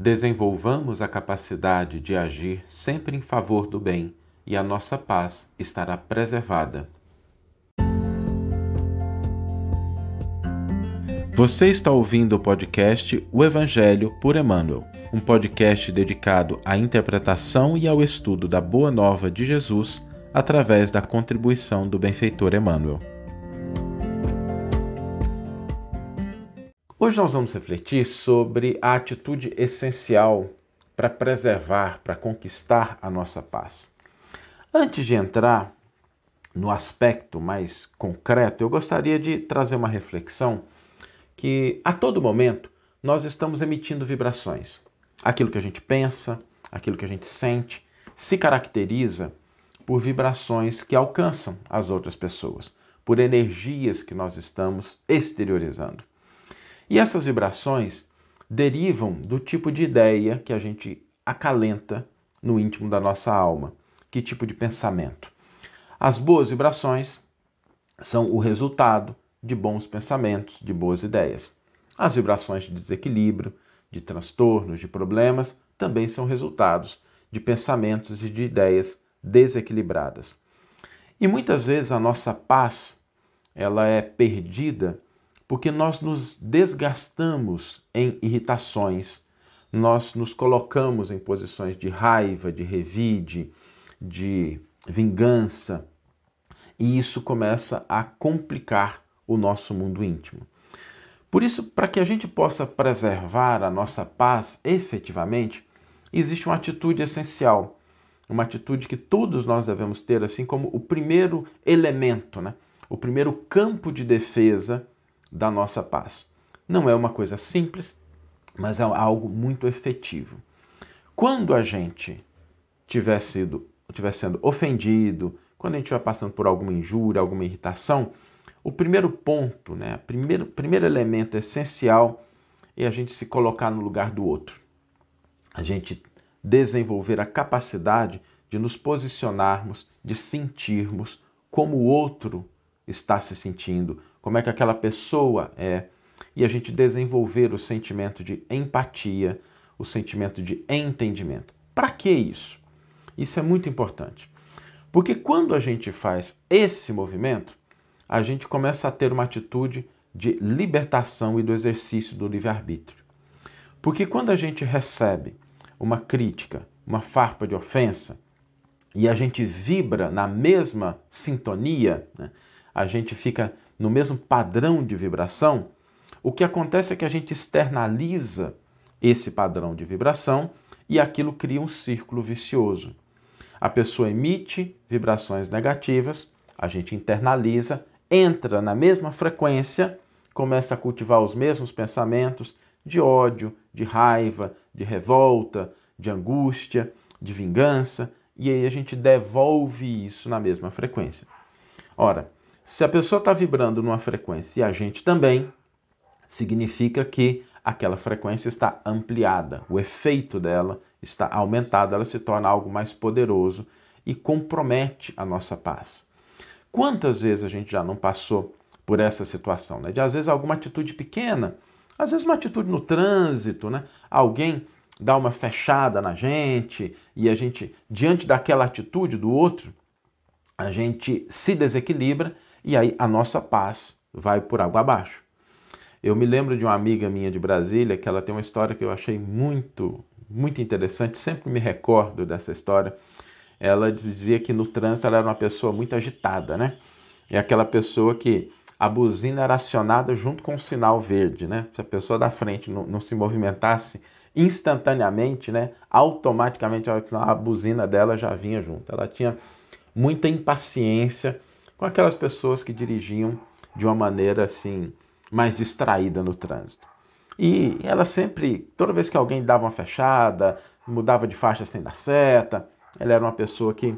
desenvolvamos a capacidade de agir sempre em favor do bem e a nossa paz estará preservada. Você está ouvindo o podcast O Evangelho por Emmanuel, um podcast dedicado à interpretação e ao estudo da Boa Nova de Jesus através da contribuição do benfeitor Emmanuel. Hoje nós vamos refletir sobre a atitude essencial para preservar, para conquistar a nossa paz. Antes de entrar no aspecto mais concreto, eu gostaria de trazer uma reflexão que a todo momento nós estamos emitindo vibrações. Aquilo que a gente pensa, aquilo que a gente sente, se caracteriza por vibrações que alcançam as outras pessoas, por energias que nós estamos exteriorizando. E essas vibrações derivam do tipo de ideia que a gente acalenta no íntimo da nossa alma. Que tipo de pensamento? As boas vibrações são o resultado de bons pensamentos, de boas ideias. As vibrações de desequilíbrio, de transtornos, de problemas também são resultados de pensamentos e de ideias desequilibradas. E muitas vezes a nossa paz ela é perdida porque nós nos desgastamos em irritações, nós nos colocamos em posições de raiva, de revide, de vingança, e isso começa a complicar o nosso mundo íntimo. Por isso, para que a gente possa preservar a nossa paz efetivamente, existe uma atitude essencial, uma atitude que todos nós devemos ter, assim como o primeiro elemento, né? o primeiro campo de defesa da nossa paz. Não é uma coisa simples, mas é algo muito efetivo. Quando a gente tiver, sido, tiver sendo ofendido, quando a gente estiver passando por alguma injúria, alguma irritação, o primeiro ponto, né, primeiro, primeiro elemento essencial é a gente se colocar no lugar do outro. A gente desenvolver a capacidade de nos posicionarmos, de sentirmos como o outro está se sentindo, como é que aquela pessoa é, e a gente desenvolver o sentimento de empatia, o sentimento de entendimento. Para que isso? Isso é muito importante. Porque quando a gente faz esse movimento, a gente começa a ter uma atitude de libertação e do exercício do livre-arbítrio. Porque quando a gente recebe uma crítica, uma farpa de ofensa, e a gente vibra na mesma sintonia, né? a gente fica no mesmo padrão de vibração, o que acontece é que a gente externaliza esse padrão de vibração e aquilo cria um círculo vicioso. A pessoa emite vibrações negativas, a gente internaliza, entra na mesma frequência, começa a cultivar os mesmos pensamentos de ódio, de raiva, de revolta, de angústia, de vingança, e aí a gente devolve isso na mesma frequência. Ora, se a pessoa está vibrando numa frequência e a gente também, significa que aquela frequência está ampliada, o efeito dela está aumentado, ela se torna algo mais poderoso e compromete a nossa paz. Quantas vezes a gente já não passou por essa situação, né? De às vezes alguma atitude pequena, às vezes uma atitude no trânsito, né? Alguém dá uma fechada na gente e a gente, diante daquela atitude do outro, a gente se desequilibra e aí a nossa paz vai por água abaixo. Eu me lembro de uma amiga minha de Brasília que ela tem uma história que eu achei muito, muito interessante, sempre me recordo dessa história. Ela dizia que no trânsito ela era uma pessoa muito agitada, né? É aquela pessoa que a buzina era acionada junto com o sinal verde, né? Se a pessoa da frente não, não se movimentasse instantaneamente, né? Automaticamente a buzina dela já vinha junto. Ela tinha muita impaciência com aquelas pessoas que dirigiam de uma maneira assim mais distraída no trânsito. E ela sempre, toda vez que alguém dava uma fechada, mudava de faixa sem dar seta, ela era uma pessoa que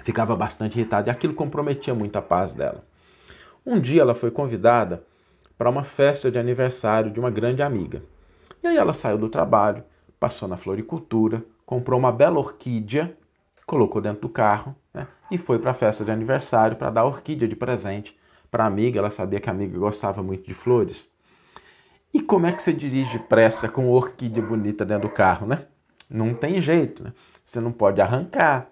ficava bastante irritada e aquilo comprometia muito a paz dela. Um dia ela foi convidada para uma festa de aniversário de uma grande amiga. E aí ela saiu do trabalho, passou na floricultura, comprou uma bela orquídea colocou dentro do carro né, e foi para a festa de aniversário para dar orquídea de presente para a amiga. Ela sabia que a amiga gostava muito de flores. E como é que você dirige pressa com orquídea bonita dentro do carro, né? Não tem jeito, né? Você não pode arrancar,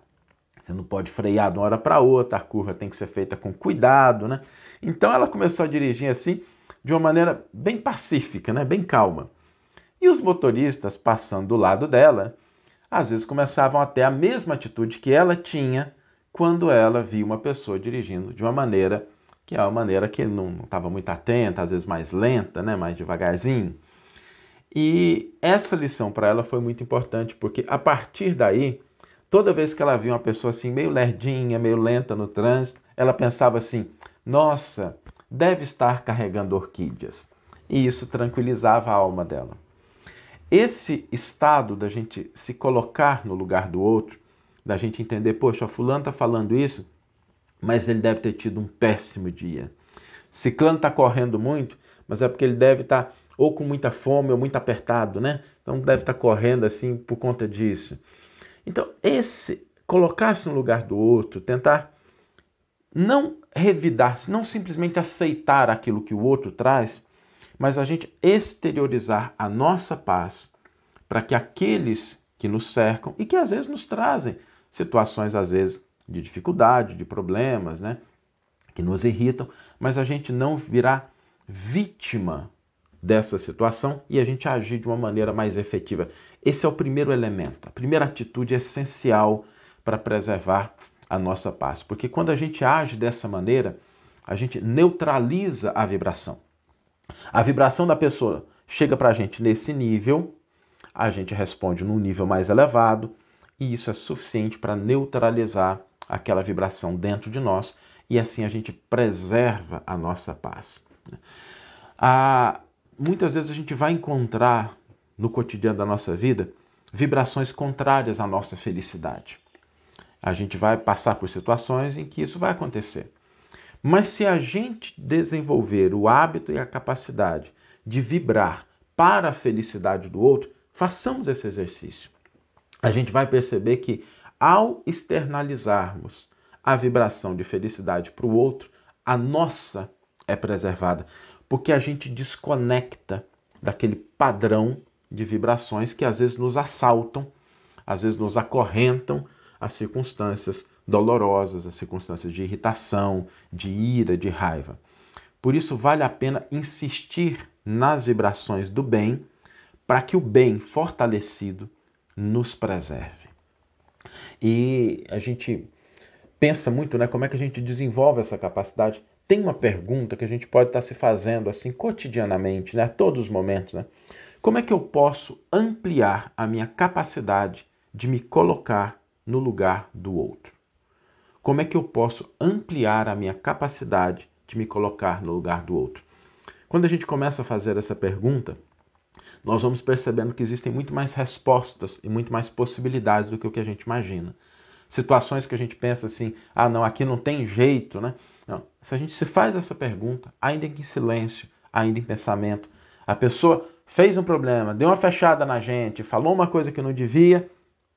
você não pode frear de uma hora para outra, a curva tem que ser feita com cuidado, né? Então ela começou a dirigir assim, de uma maneira bem pacífica, né? Bem calma. E os motoristas passando do lado dela, às vezes começavam a ter a mesma atitude que ela tinha quando ela via uma pessoa dirigindo de uma maneira que é uma maneira que não estava muito atenta, às vezes mais lenta, né? mais devagarzinho. E essa lição para ela foi muito importante, porque a partir daí, toda vez que ela via uma pessoa assim, meio lerdinha, meio lenta no trânsito, ela pensava assim: nossa, deve estar carregando orquídeas. E isso tranquilizava a alma dela. Esse estado da gente se colocar no lugar do outro, da gente entender, poxa, fulano está falando isso, mas ele deve ter tido um péssimo dia. Ciclano está correndo muito, mas é porque ele deve estar tá ou com muita fome ou muito apertado, né? Então deve estar tá correndo assim por conta disso. Então, esse colocar-se no lugar do outro, tentar não revidar-se, não simplesmente aceitar aquilo que o outro traz, mas a gente exteriorizar a nossa paz para que aqueles que nos cercam e que às vezes nos trazem situações às vezes de dificuldade, de problemas, né? Que nos irritam, mas a gente não virá vítima dessa situação e a gente agir de uma maneira mais efetiva. Esse é o primeiro elemento, a primeira atitude essencial para preservar a nossa paz. Porque quando a gente age dessa maneira, a gente neutraliza a vibração. A vibração da pessoa chega para a gente nesse nível, a gente responde num nível mais elevado, e isso é suficiente para neutralizar aquela vibração dentro de nós e assim a gente preserva a nossa paz. Ah, muitas vezes a gente vai encontrar no cotidiano da nossa vida vibrações contrárias à nossa felicidade. A gente vai passar por situações em que isso vai acontecer. Mas se a gente desenvolver o hábito e a capacidade de vibrar para a felicidade do outro, façamos esse exercício. A gente vai perceber que ao externalizarmos a vibração de felicidade para o outro, a nossa é preservada, porque a gente desconecta daquele padrão de vibrações que às vezes nos assaltam, às vezes nos acorrentam as circunstâncias dolorosas, as circunstâncias de irritação, de ira, de raiva. Por isso vale a pena insistir nas vibrações do bem, para que o bem fortalecido nos preserve. E a gente pensa muito, né, como é que a gente desenvolve essa capacidade. Tem uma pergunta que a gente pode estar se fazendo assim cotidianamente, né, a todos os momentos, né? Como é que eu posso ampliar a minha capacidade de me colocar no lugar do outro? Como é que eu posso ampliar a minha capacidade de me colocar no lugar do outro? Quando a gente começa a fazer essa pergunta, nós vamos percebendo que existem muito mais respostas e muito mais possibilidades do que o que a gente imagina. Situações que a gente pensa assim, ah, não, aqui não tem jeito, né? Não. Se a gente se faz essa pergunta, ainda em silêncio, ainda em pensamento, a pessoa fez um problema, deu uma fechada na gente, falou uma coisa que não devia,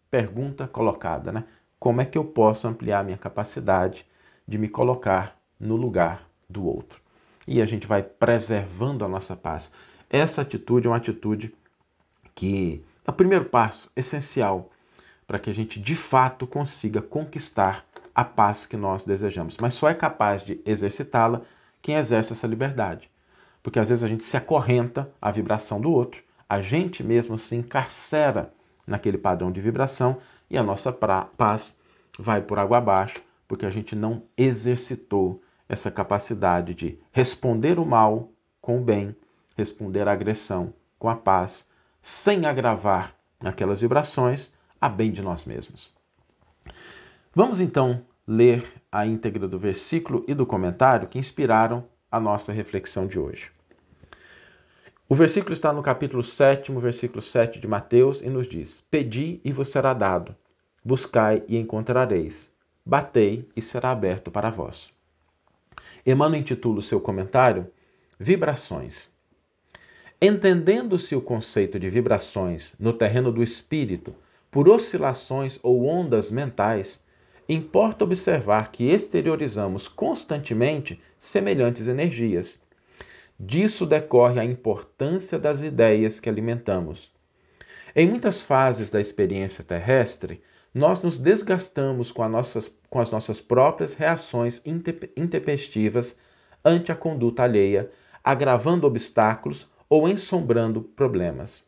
pergunta colocada, né? Como é que eu posso ampliar minha capacidade de me colocar no lugar do outro? E a gente vai preservando a nossa paz. Essa atitude é uma atitude que é o primeiro passo essencial para que a gente de fato consiga conquistar a paz que nós desejamos. Mas só é capaz de exercitá-la quem exerce essa liberdade. Porque às vezes a gente se acorrenta à vibração do outro, a gente mesmo se encarcera naquele padrão de vibração e a nossa paz vai por água abaixo, porque a gente não exercitou essa capacidade de responder o mal com o bem responder à agressão com a paz, sem agravar aquelas vibrações, a bem de nós mesmos. Vamos então ler a íntegra do versículo e do comentário que inspiraram a nossa reflexão de hoje. O versículo está no capítulo 7, versículo 7 de Mateus e nos diz: Pedi e vos será dado, buscai e encontrareis, batei e será aberto para vós. Emmanuel intitula o seu comentário Vibrações. Entendendo-se o conceito de vibrações no terreno do espírito por oscilações ou ondas mentais, importa observar que exteriorizamos constantemente semelhantes energias. Disso decorre a importância das ideias que alimentamos. Em muitas fases da experiência terrestre, nós nos desgastamos com, nossas, com as nossas próprias reações intempestivas ante a conduta alheia, agravando obstáculos ou ensombrando problemas.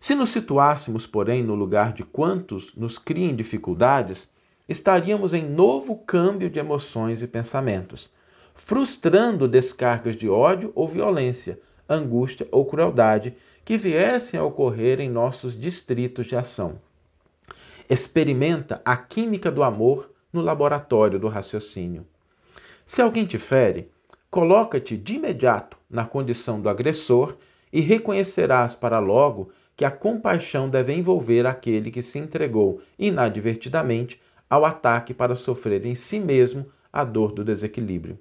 Se nos situássemos, porém, no lugar de quantos nos criem dificuldades, estaríamos em novo câmbio de emoções e pensamentos, frustrando descargas de ódio ou violência, angústia ou crueldade que viessem a ocorrer em nossos distritos de ação. Experimenta a química do amor no laboratório do raciocínio. Se alguém te fere, coloca-te de imediato na condição do agressor e reconhecerás para logo que a compaixão deve envolver aquele que se entregou inadvertidamente ao ataque para sofrer em si mesmo a dor do desequilíbrio.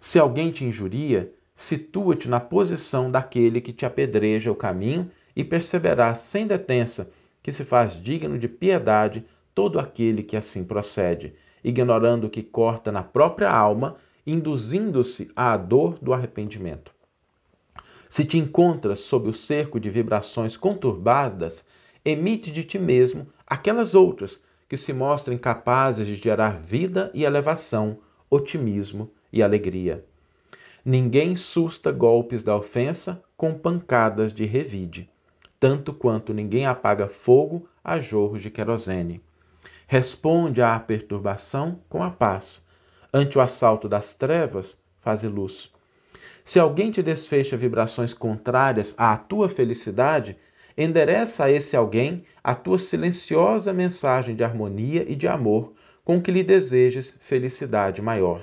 Se alguém te injuria, situa-te na posição daquele que te apedreja o caminho e perceberás sem detença que se faz digno de piedade todo aquele que assim procede, ignorando que corta na própria alma, induzindo-se à dor do arrependimento. Se te encontras sob o cerco de vibrações conturbadas, emite de ti mesmo aquelas outras que se mostrem capazes de gerar vida e elevação, otimismo e alegria. Ninguém susta golpes da ofensa com pancadas de revide, tanto quanto ninguém apaga fogo a jorros de querosene. Responde à perturbação com a paz. Ante o assalto das trevas, faze luz. Se alguém te desfecha vibrações contrárias à tua felicidade, endereça a esse alguém a tua silenciosa mensagem de harmonia e de amor com que lhe desejes felicidade maior.